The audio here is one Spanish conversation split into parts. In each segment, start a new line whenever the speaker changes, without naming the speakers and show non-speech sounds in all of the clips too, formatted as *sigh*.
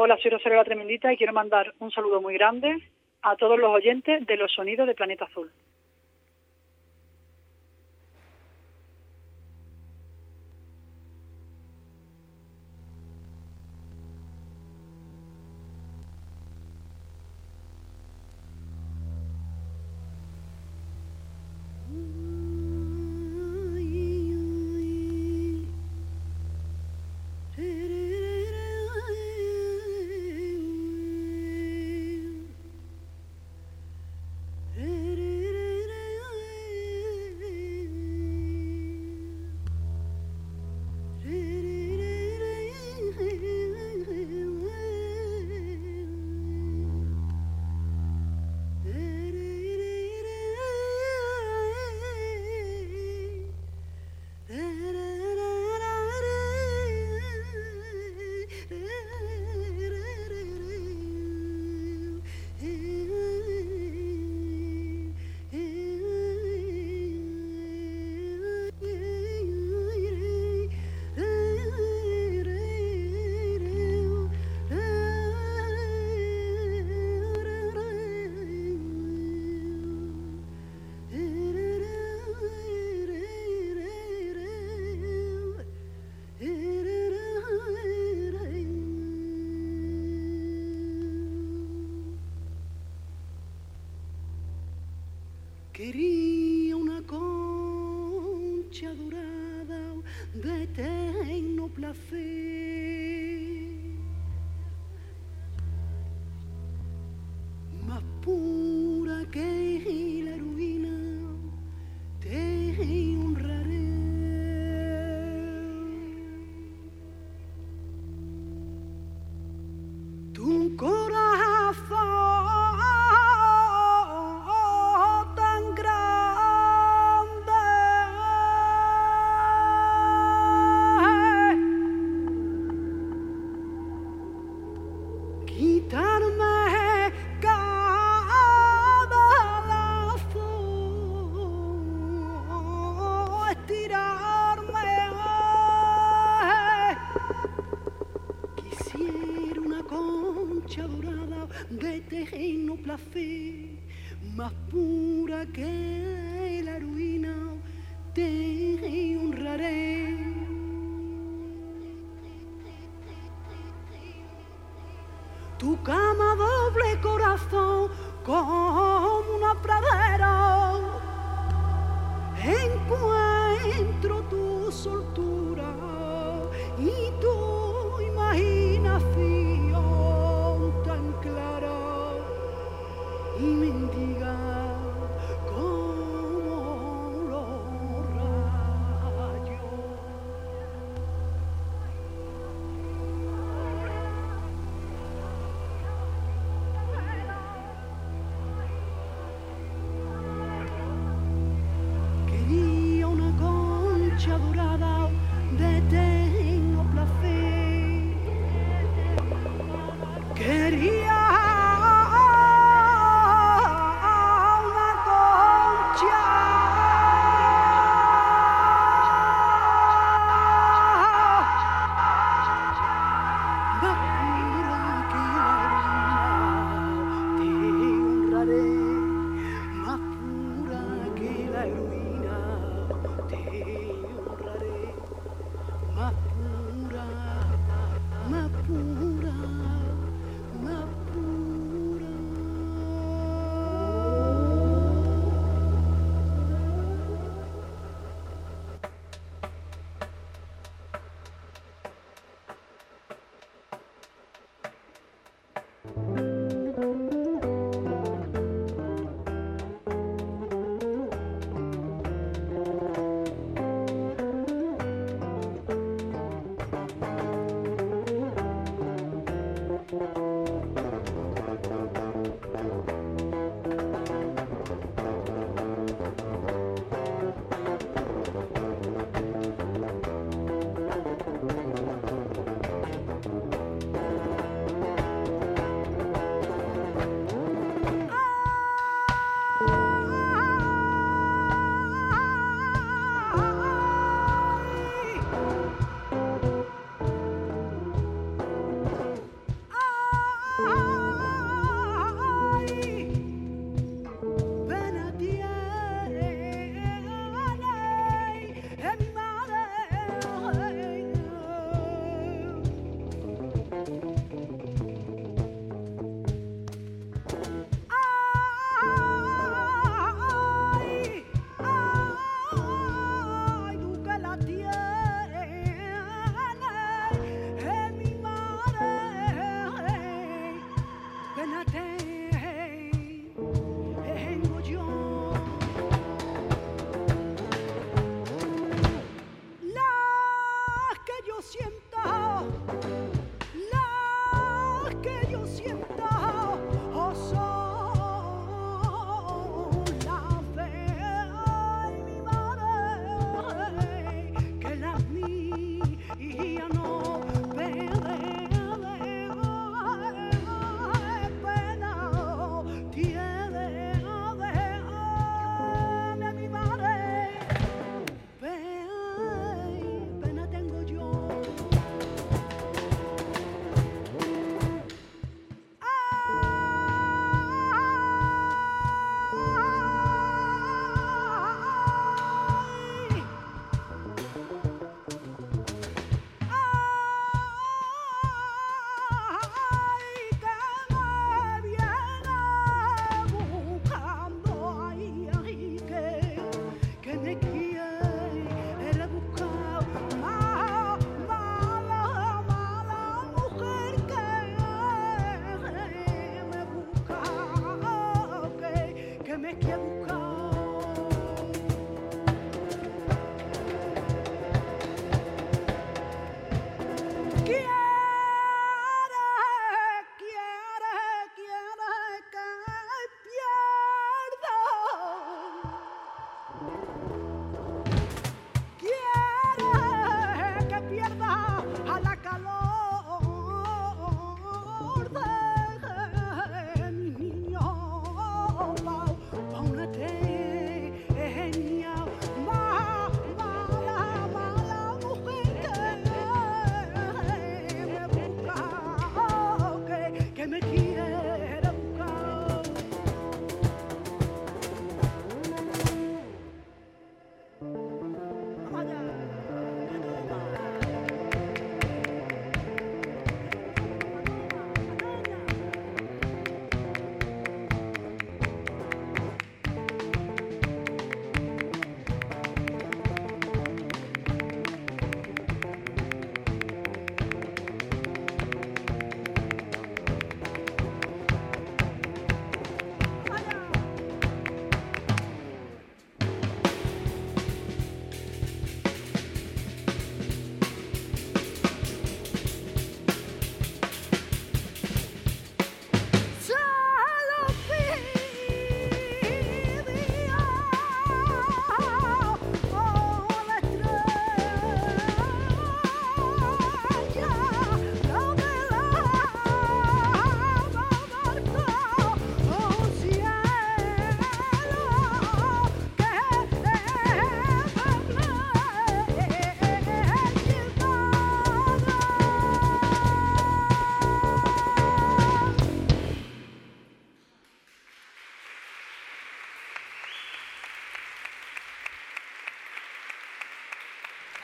Hola, soy Rosario La Tremendita y quiero mandar un saludo muy grande a todos los oyentes de los sonidos de Planeta Azul.
querido. tu cama doble corazón como una pradera. Encuentro tu soltura.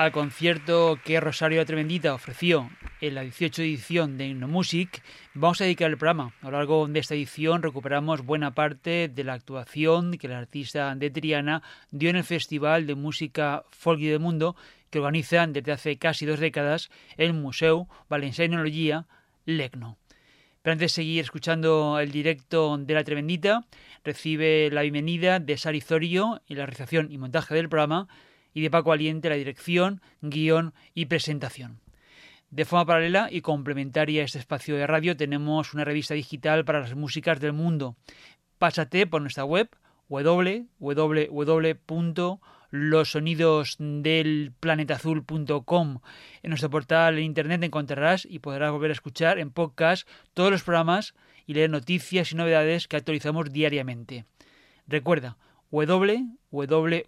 Al concierto que Rosario Tremendita ofreció en la 18 edición de Music, vamos a dedicar el programa. A lo largo de esta edición recuperamos buena parte de la actuación que el artista de Triana dio en el Festival de Música Folk y del Mundo que organizan desde hace casi dos décadas el Museo Valencianología Lecno. Pero antes de seguir escuchando el directo de la Tremendita, recibe la bienvenida de Sari Zorio y la realización y montaje del programa y de Paco Aliente la dirección, guion y presentación. De forma paralela y complementaria a este espacio de radio tenemos una revista digital para las músicas del mundo. Pásate por nuestra web www.losonidosdelplanetazul.com. En nuestro portal en internet encontrarás y podrás volver a escuchar en podcast todos los programas y leer noticias y novedades que actualizamos diariamente. Recuerda www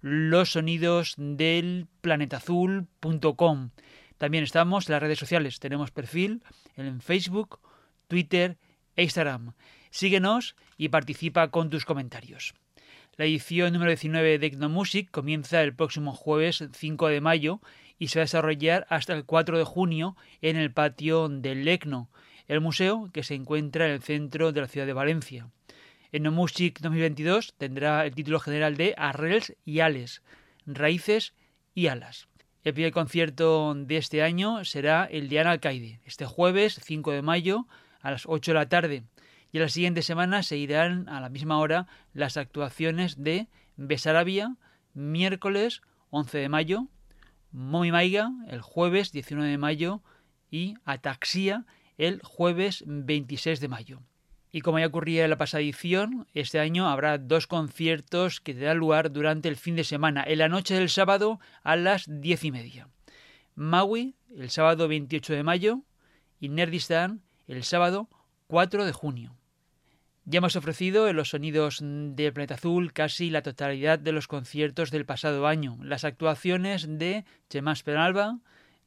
los sonidos del planetazul.com. También estamos en las redes sociales. Tenemos perfil en Facebook, Twitter e Instagram. Síguenos y participa con tus comentarios. La edición número 19 de Ecnomusic comienza el próximo jueves 5 de mayo y se va a desarrollar hasta el 4 de junio en el patio del ECNO, el museo que se encuentra en el centro de la ciudad de Valencia. Music 2022 tendrá el título general de Arrels y Ales, Raíces y Alas. El primer concierto de este año será el de Ana Alcaide, este jueves 5 de mayo a las 8 de la tarde. Y a la siguiente semana seguirán a la misma hora las actuaciones de Besarabia, miércoles 11 de mayo, Momi Maiga el jueves 19 de mayo y Ataxia el jueves 26 de mayo. Y como ya ocurría en la pasada edición, este año habrá dos conciertos que tendrán lugar durante el fin de semana, en la noche del sábado a las diez y media. Maui, el sábado 28 de mayo, y Nerdistan, el sábado 4 de junio. Ya hemos ofrecido en los sonidos del Planeta Azul casi la totalidad de los conciertos del pasado año. Las actuaciones de Chemas Penalba,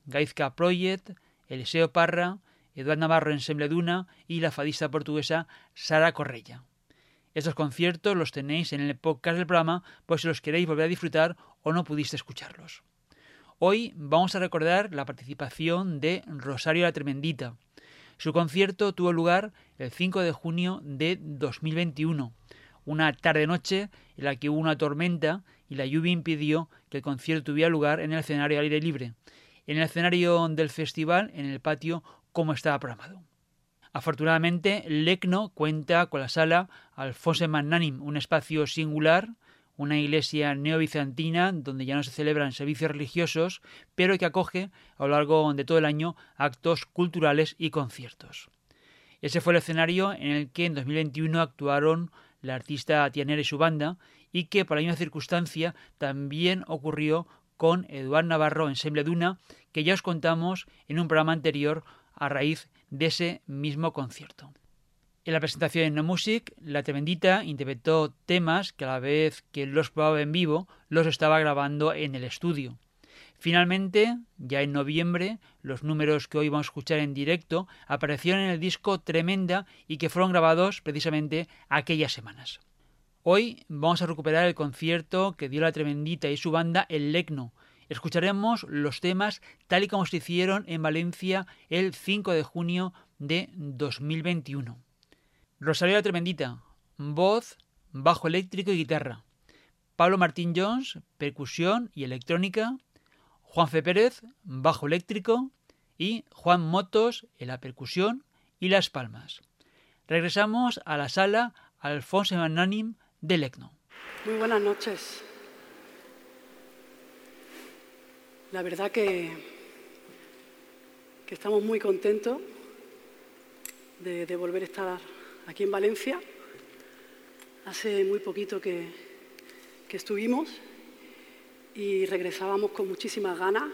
Gaizka Project, Eliseo Parra, Eduard Navarro en Sembleduna y la fadista portuguesa Sara Correia. Estos conciertos los tenéis en el podcast del programa por si los queréis volver a disfrutar o no pudiste escucharlos. Hoy vamos a recordar la participación de Rosario la Tremendita. Su concierto tuvo lugar el 5 de junio de 2021, una tarde-noche en la que hubo una tormenta y la lluvia impidió que el concierto tuviera lugar en el escenario al aire libre. En el escenario del festival, en el patio, como estaba programado. Afortunadamente, Lecno cuenta con la sala Alfonso Magnanim, un espacio singular, una iglesia neobizantina donde ya no se celebran servicios religiosos, pero que acoge a lo largo de todo el año actos culturales y conciertos. Ese fue el escenario en el que en 2021 actuaron la artista Tianera y su banda, y que por la misma circunstancia también ocurrió con Eduard Navarro en Sembleduna, que ya os contamos en un programa anterior a raíz de ese mismo concierto. En la presentación en No Music, la Tremendita interpretó temas que a la vez que los probaba en vivo, los estaba grabando en el estudio. Finalmente, ya en noviembre, los números que hoy vamos a escuchar en directo aparecieron en el disco Tremenda y que fueron grabados precisamente aquellas semanas. Hoy vamos a recuperar el concierto que dio la Tremendita y su banda El Lecno, Escucharemos los temas tal y como se hicieron en Valencia el 5 de junio de 2021. Rosario la Tremendita, voz, bajo eléctrico y guitarra. Pablo Martín Jones, percusión y electrónica. Juan Fe Pérez, bajo eléctrico. Y Juan Motos en la percusión y las palmas. Regresamos a la sala Alfonso Magnanim de Lecno.
Muy buenas noches. La verdad que, que estamos muy contentos de, volver a estar aquí en Valencia. Hace muy poquito que, estuvimos y regresábamos con muchísimas ganas.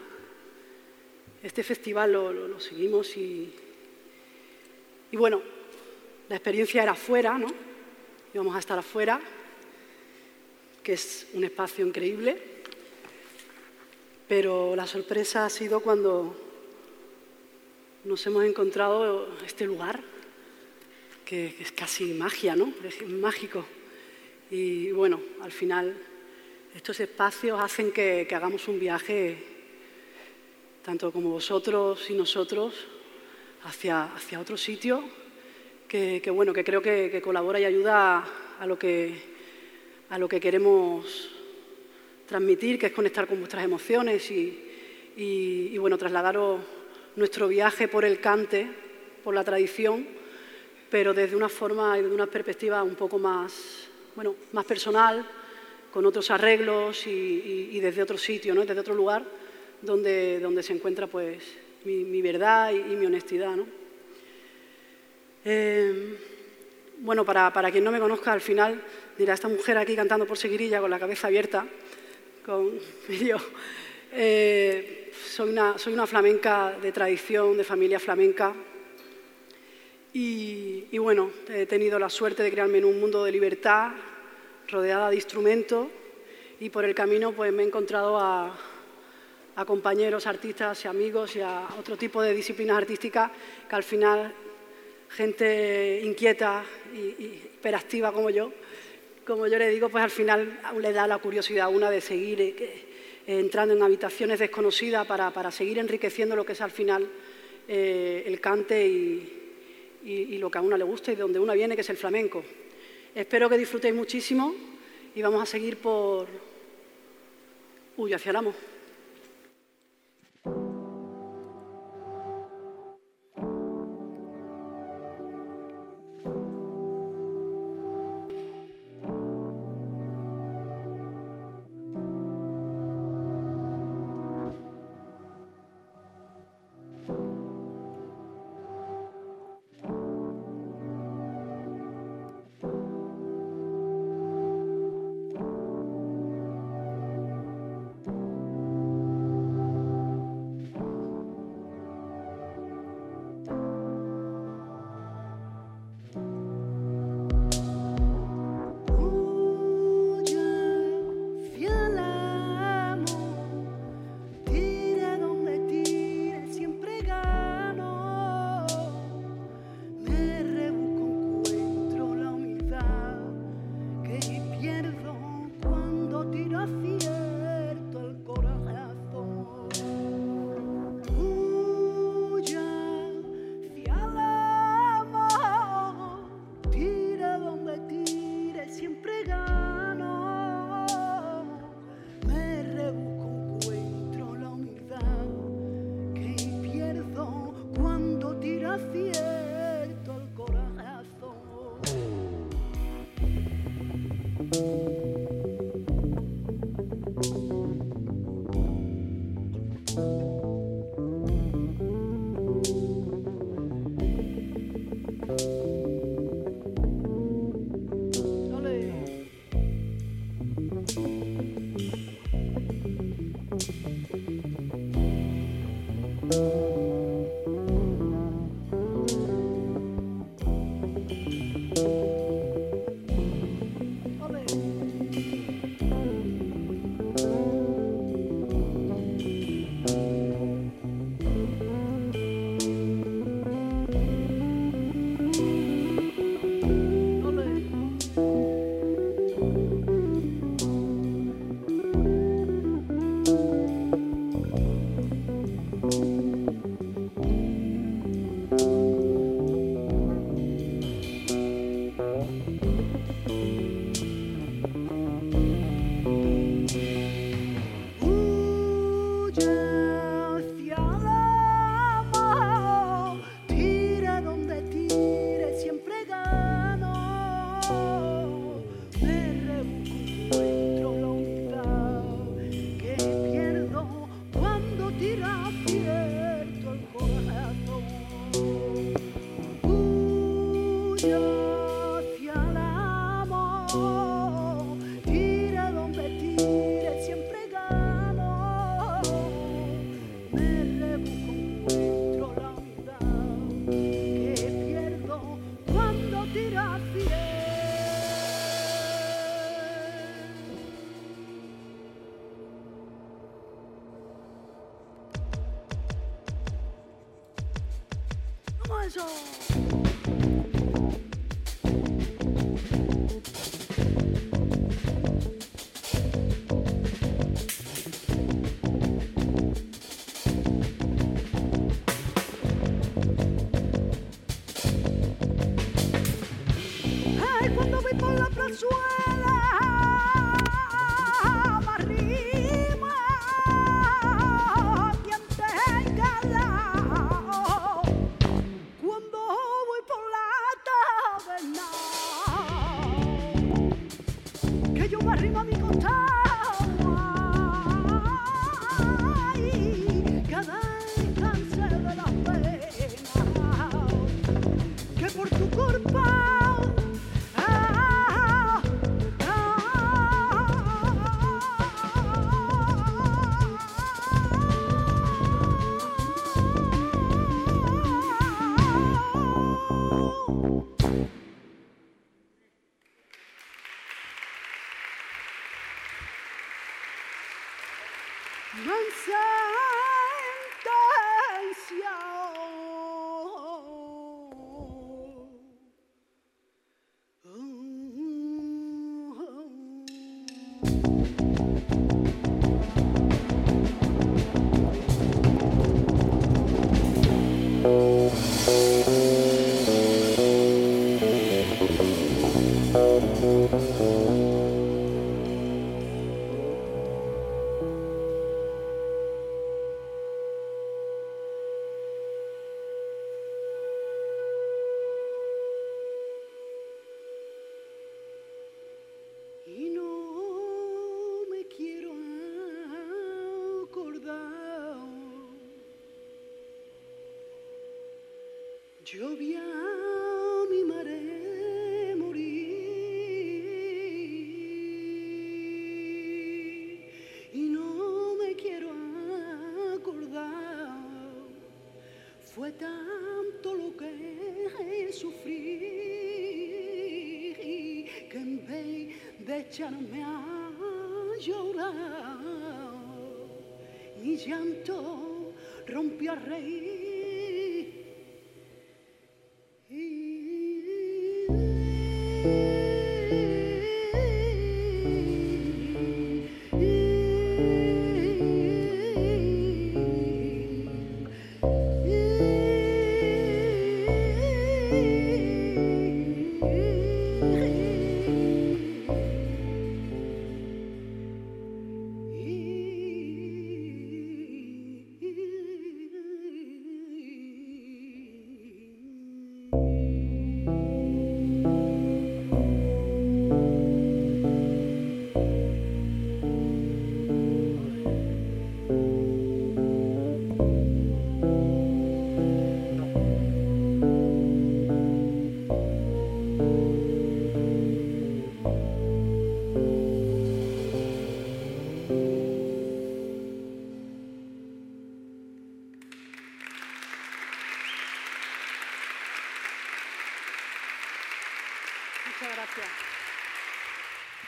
Este festival lo, seguimos y, y, bueno, la experiencia era afuera, ¿no? Íbamos a estar afuera, que es un espacio increíble pero la sorpresa ha sido cuando nos hemos encontrado este lugar, que, es casi magia, ¿no? Es mágico. Y bueno, al final estos espacios hacen que, hagamos un viaje, tanto como vosotros y nosotros, hacia, hacia otro sitio que, bueno, que creo que, colabora y ayuda lo que, a lo que queremos transmitir, que es conectar con vuestras emociones y, bueno, trasladaros nuestro viaje por el cante, por la tradición, pero desde una forma y desde una perspectiva un poco más, bueno, más personal, con otros arreglos y, desde otro sitio, ¿no? desde otro lugar donde, donde se encuentra pues, mi, verdad y, mi honestidad. ¿no? Eh, bueno, para, para, quien no me conozca, al final dirá esta mujer aquí cantando por seguirilla con la cabeza abierta, con. *laughs* Eh, soy, una, soy una flamenca de tradición, de familia flamenca, y, bueno, he tenido la suerte de crearme en un mundo de libertad, rodeada de instrumentos, y por el camino pues me he encontrado a, compañeros artistas y amigos y a otro tipo de disciplinas artísticas que al final gente inquieta y, y hiperactiva como yo, como yo le digo, pues al final le da la curiosidad a una de seguir eh, eh, entrando en habitaciones desconocidas para, seguir enriqueciendo lo que es al final eh, el cante y, y, lo que a una le gusta y de donde una viene, que es el flamenco. Espero que disfrutéis muchísimo y vamos a seguir por... Uy, hacia el amo.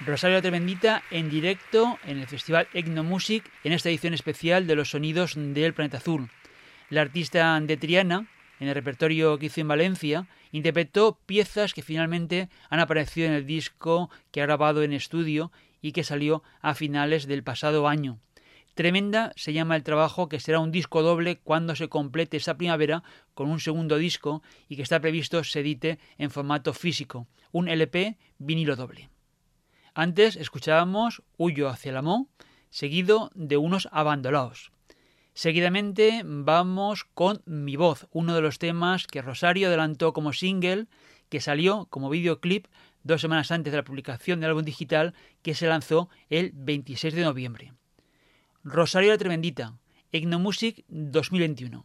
Rosario Tremendita en directo en el Festival Music en esta edición especial de los sonidos del planeta azul. La artista de Triana, en el repertorio que hizo en Valencia, interpretó piezas que finalmente han aparecido en el disco que ha grabado en estudio y que salió a finales del pasado año. Tremenda se llama el trabajo que será un disco doble cuando se complete esa primavera con un segundo disco y que está previsto se edite en formato físico, un LP vinilo doble. Antes escuchábamos Huyo hacia el amor, seguido de unos abandonados. Seguidamente vamos con Mi voz, uno de los temas que Rosario adelantó como single, que salió como videoclip dos semanas antes de la publicación del álbum digital que se lanzó el 26 de noviembre. Rosario la Tremendita, Egnomusic 2021.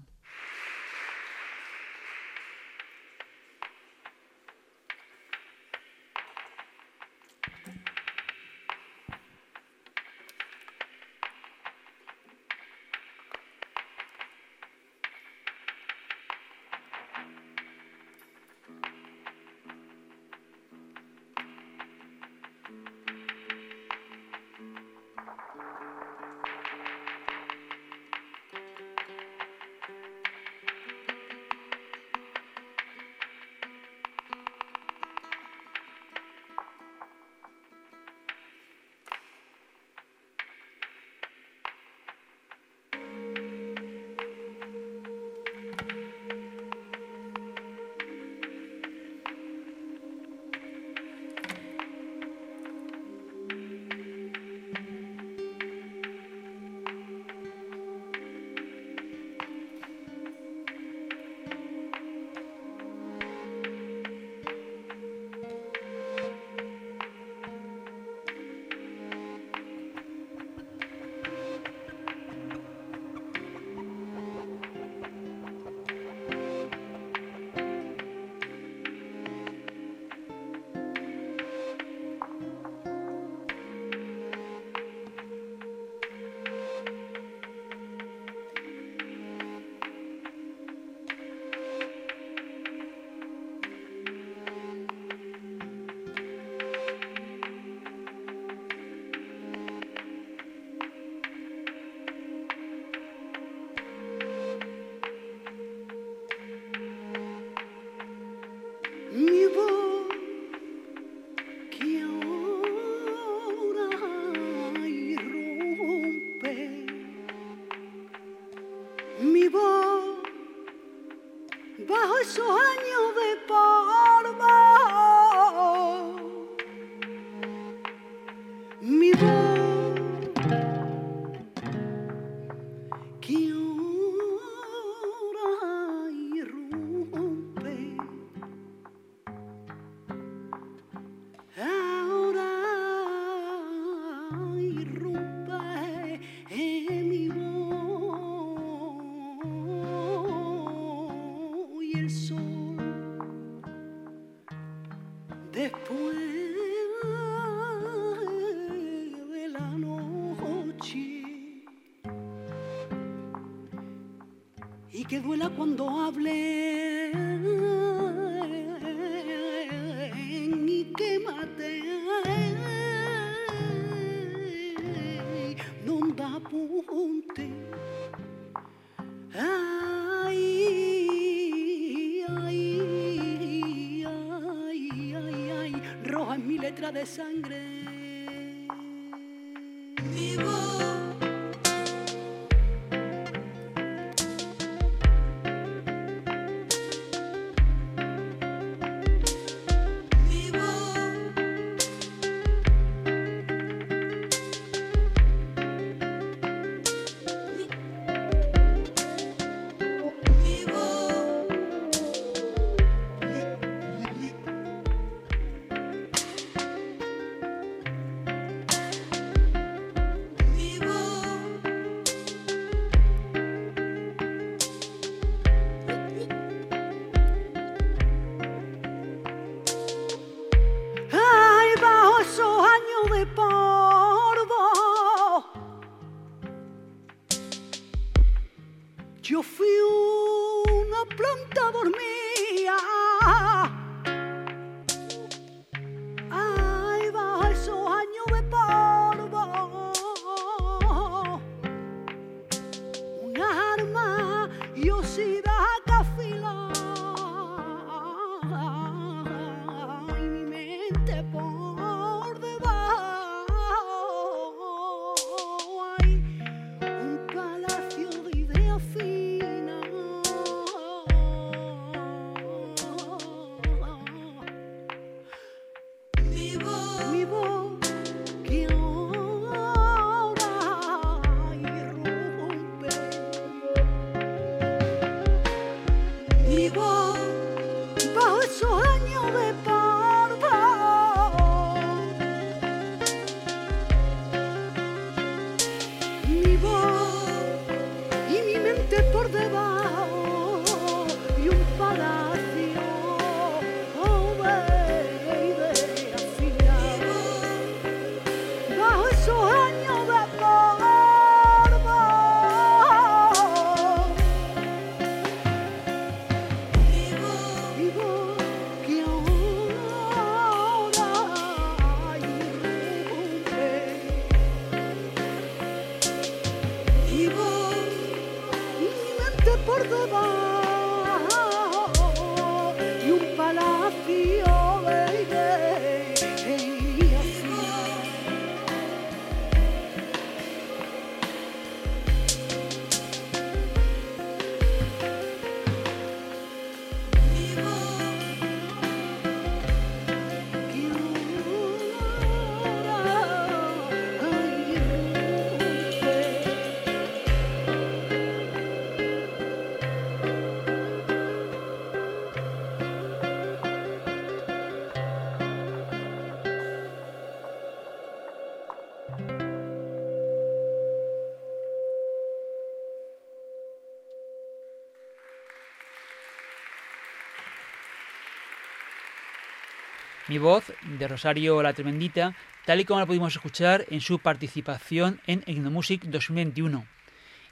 Mi voz de
Rosario La Tremendita, tal y como la pudimos escuchar en su participación en Ignomusic 2021.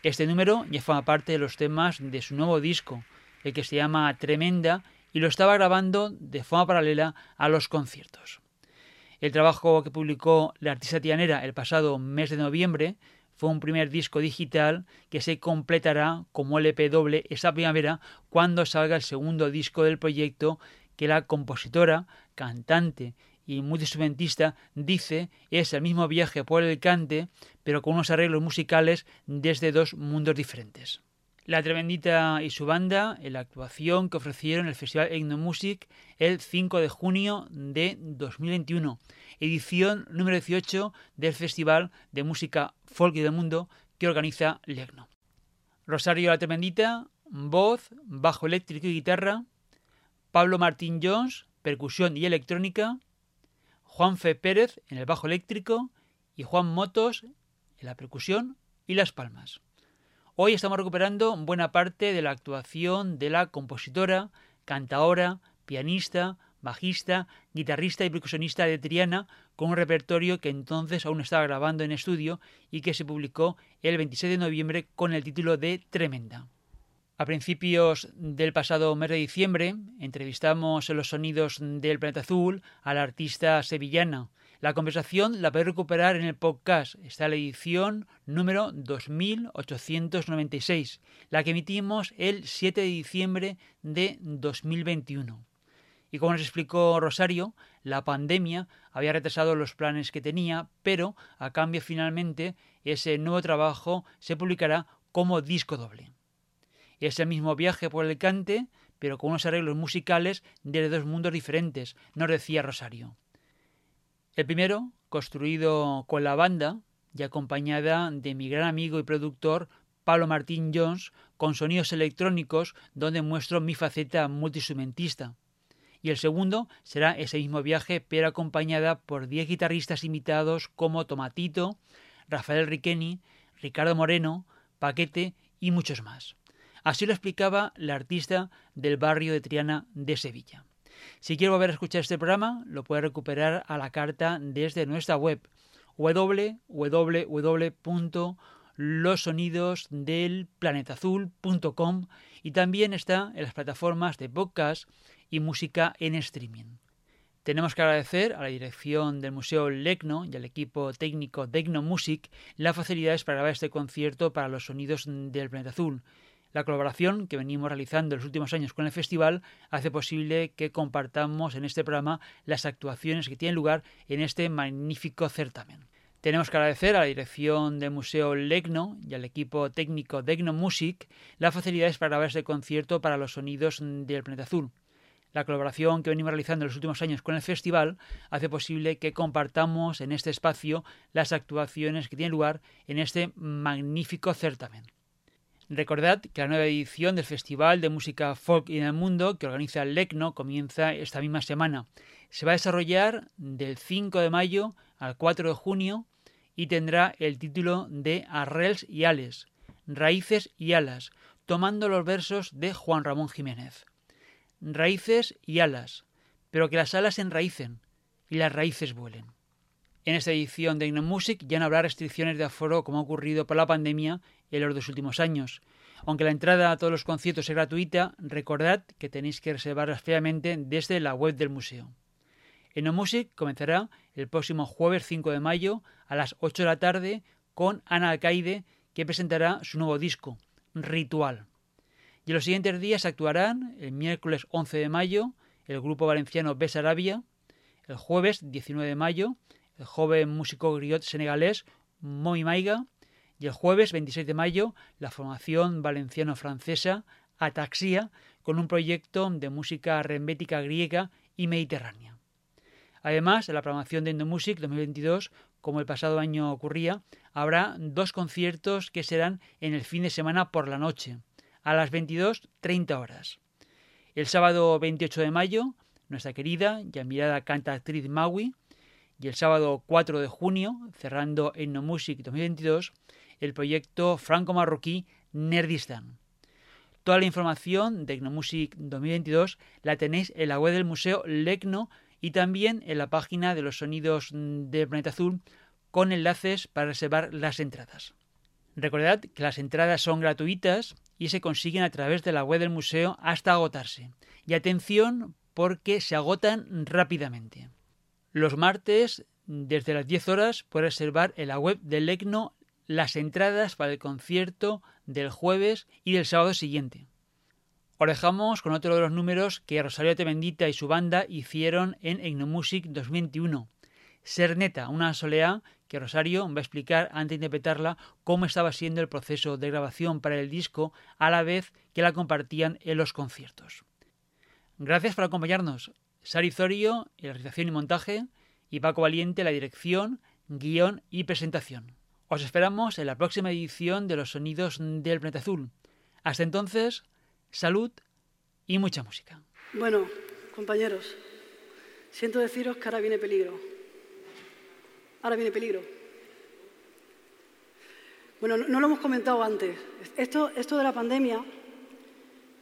Este número ya forma parte de los temas de su nuevo disco, el que se llama Tremenda, y lo estaba grabando de forma paralela a los conciertos. El trabajo que publicó la artista tianera el pasado mes de noviembre fue un primer disco digital que se completará como LP doble esta primavera cuando salga el segundo disco del proyecto que la compositora, cantante y multiinstrumentista dice es el mismo viaje por el cante, pero con unos arreglos musicales desde dos mundos diferentes. La Tremendita y su banda en la actuación que ofrecieron el Festival Music el 5 de junio de 2021, edición número 18 del Festival de Música Folk y del Mundo que organiza Legno. Rosario La Tremendita, voz, bajo eléctrico y guitarra, Pablo Martín Jones, percusión y electrónica, Juan Fe Pérez en el bajo eléctrico y Juan Motos en la percusión y las palmas. Hoy estamos recuperando buena parte de la actuación de la compositora, cantaora, pianista, bajista, guitarrista y percusionista de Triana, con un repertorio que entonces aún estaba grabando en estudio y que se publicó el 26 de noviembre con el título de Tremenda. A principios del pasado mes de diciembre entrevistamos en los sonidos del planeta azul a la artista sevillana. La conversación la podéis recuperar en el podcast. Está la edición número 2896, la que emitimos el 7 de diciembre de 2021. Y como nos explicó Rosario, la pandemia había retrasado los planes que tenía, pero a cambio finalmente ese nuevo trabajo se publicará como disco doble. Es el mismo viaje por el cante, pero con unos arreglos musicales de dos mundos diferentes, nos decía Rosario. El primero, construido con la banda y acompañada de mi gran amigo y productor Pablo Martín Jones, con sonidos electrónicos donde muestro mi faceta multiinstrumentista y el segundo será ese mismo viaje, pero acompañada por 10 guitarristas invitados como Tomatito, Rafael Riqueni, Ricardo Moreno, Paquete y muchos más. Así lo explicaba la artista del barrio de Triana de Sevilla. Si quiere volver a escuchar este programa, lo puede recuperar a la carta desde nuestra web www.losonidosdelplanetazul.com y también está en las plataformas de podcast y música en streaming. Tenemos que agradecer a la dirección del Museo Lecno y al equipo técnico de Music las facilidades para grabar este concierto para los sonidos del planeta azul. La colaboración que venimos realizando en los últimos años con el festival hace posible que compartamos en este programa las actuaciones que tienen lugar en este magnífico certamen. Tenemos que agradecer a la dirección del Museo Legno y al equipo técnico de Music las facilidades para grabar este concierto para los sonidos del planeta azul. La colaboración que venimos realizando en los últimos años con el festival hace posible que compartamos en este espacio las actuaciones que tienen lugar en este magnífico certamen. Recordad que la nueva edición del Festival de Música Folk en el Mundo que organiza el LECNO comienza esta misma semana. Se va a desarrollar del 5 de mayo al 4 de junio y tendrá el título de Arrels y Ales, Raíces y Alas, tomando los versos de Juan Ramón Jiménez raíces y alas, pero que las alas enraícen y las raíces vuelen. En esta edición de Music ya no habrá restricciones de aforo como ha ocurrido por la pandemia en los dos últimos años. Aunque la entrada a todos los conciertos es gratuita, recordad que tenéis que reservarlas previamente desde la web del museo. Music comenzará el próximo jueves 5 de mayo a las 8 de la tarde con Ana Alcaide, que presentará su nuevo disco, Ritual. Y en los siguientes días actuarán el miércoles 11 de mayo el grupo valenciano Besarabia, el jueves 19 de mayo el joven músico griot senegalés Momi Maiga y el jueves 26 de mayo la formación valenciano-francesa Ataxia con un proyecto de música rembética griega y mediterránea. Además, en la programación de Endomusic 2022, como el pasado año ocurría, habrá dos conciertos que serán en el fin de semana por la noche a las 22.30 horas. El sábado 28 de mayo, nuestra querida y admirada cantactriz Maui, y el sábado 4 de junio, cerrando en No Music 2022, el proyecto franco-marroquí Nerdistan. Toda la información de Music 2022 la tenéis en la web del Museo Lecno y también en la página de los sonidos del planeta azul con enlaces para reservar las entradas. Recordad que las entradas son gratuitas y se consiguen a través de la web del museo hasta agotarse. Y atención porque se agotan rápidamente. Los martes, desde las 10 horas, puedes reservar en la web del ECNO las entradas para el concierto del jueves y del sábado siguiente. Orejamos con otro de los números que Rosario Te Bendita y su banda hicieron en Egnomusic 2021. Serneta, una soleá que Rosario va a explicar antes de interpretarla cómo estaba siendo el proceso de grabación para el disco a la vez que la compartían en los conciertos. Gracias por acompañarnos. Sari Zorio la realización y montaje y Paco Valiente la dirección, guion y presentación. Os esperamos en la próxima edición de Los Sonidos del Planeta Azul. Hasta entonces, salud y mucha música.
Bueno, compañeros, siento deciros que ahora viene peligro. Ahora viene peligro. Bueno, no, lo hemos comentado antes. Esto, esto de la pandemia,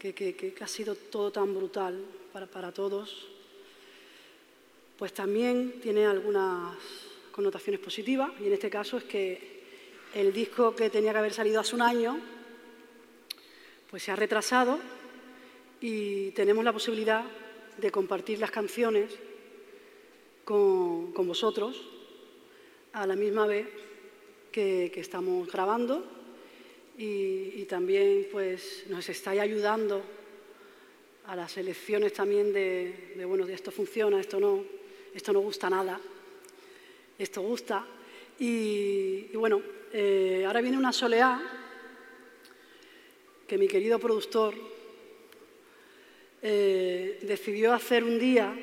que, que, ha sido todo tan brutal para, para todos, pues también tiene algunas connotaciones positivas y en este caso es que el disco que tenía que haber salido hace un año pues se ha retrasado y tenemos la posibilidad de compartir las canciones con, vosotros a la misma vez que, estamos grabando y, también pues nos estáis ayudando a las elecciones también de, de bueno, esto funciona, esto no, esto no gusta nada, esto gusta. Y, bueno, eh, ahora viene una soleá que mi querido productor eh, decidió hacer un día.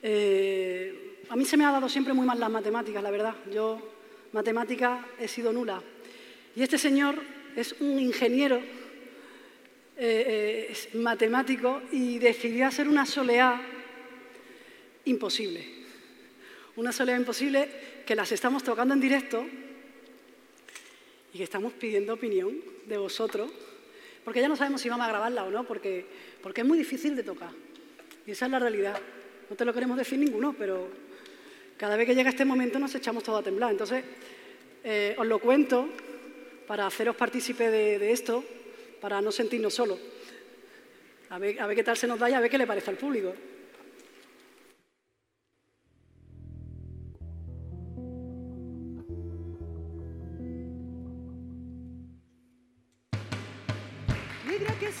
Eh, a mí se me ha dado siempre muy mal las matemáticas, la verdad. Yo, matemática, he sido nula. Y este señor es un ingeniero matemático y decidió hacer una soleá imposible. Una soledad imposible que las estamos tocando en directo y que estamos pidiendo opinión de vosotros, porque ya no sabemos si vamos a grabarla o no, porque, porque es muy difícil de tocar. Y esa es la realidad. No te lo queremos decir ninguno, pero cada vez que llega este momento nos echamos todo a temblar. Entonces, eh, os lo cuento para haceros partícipe de, esto, para no sentirnos solos. A ver, a ver qué tal se nos da y a ver qué le parece al público.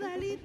dalí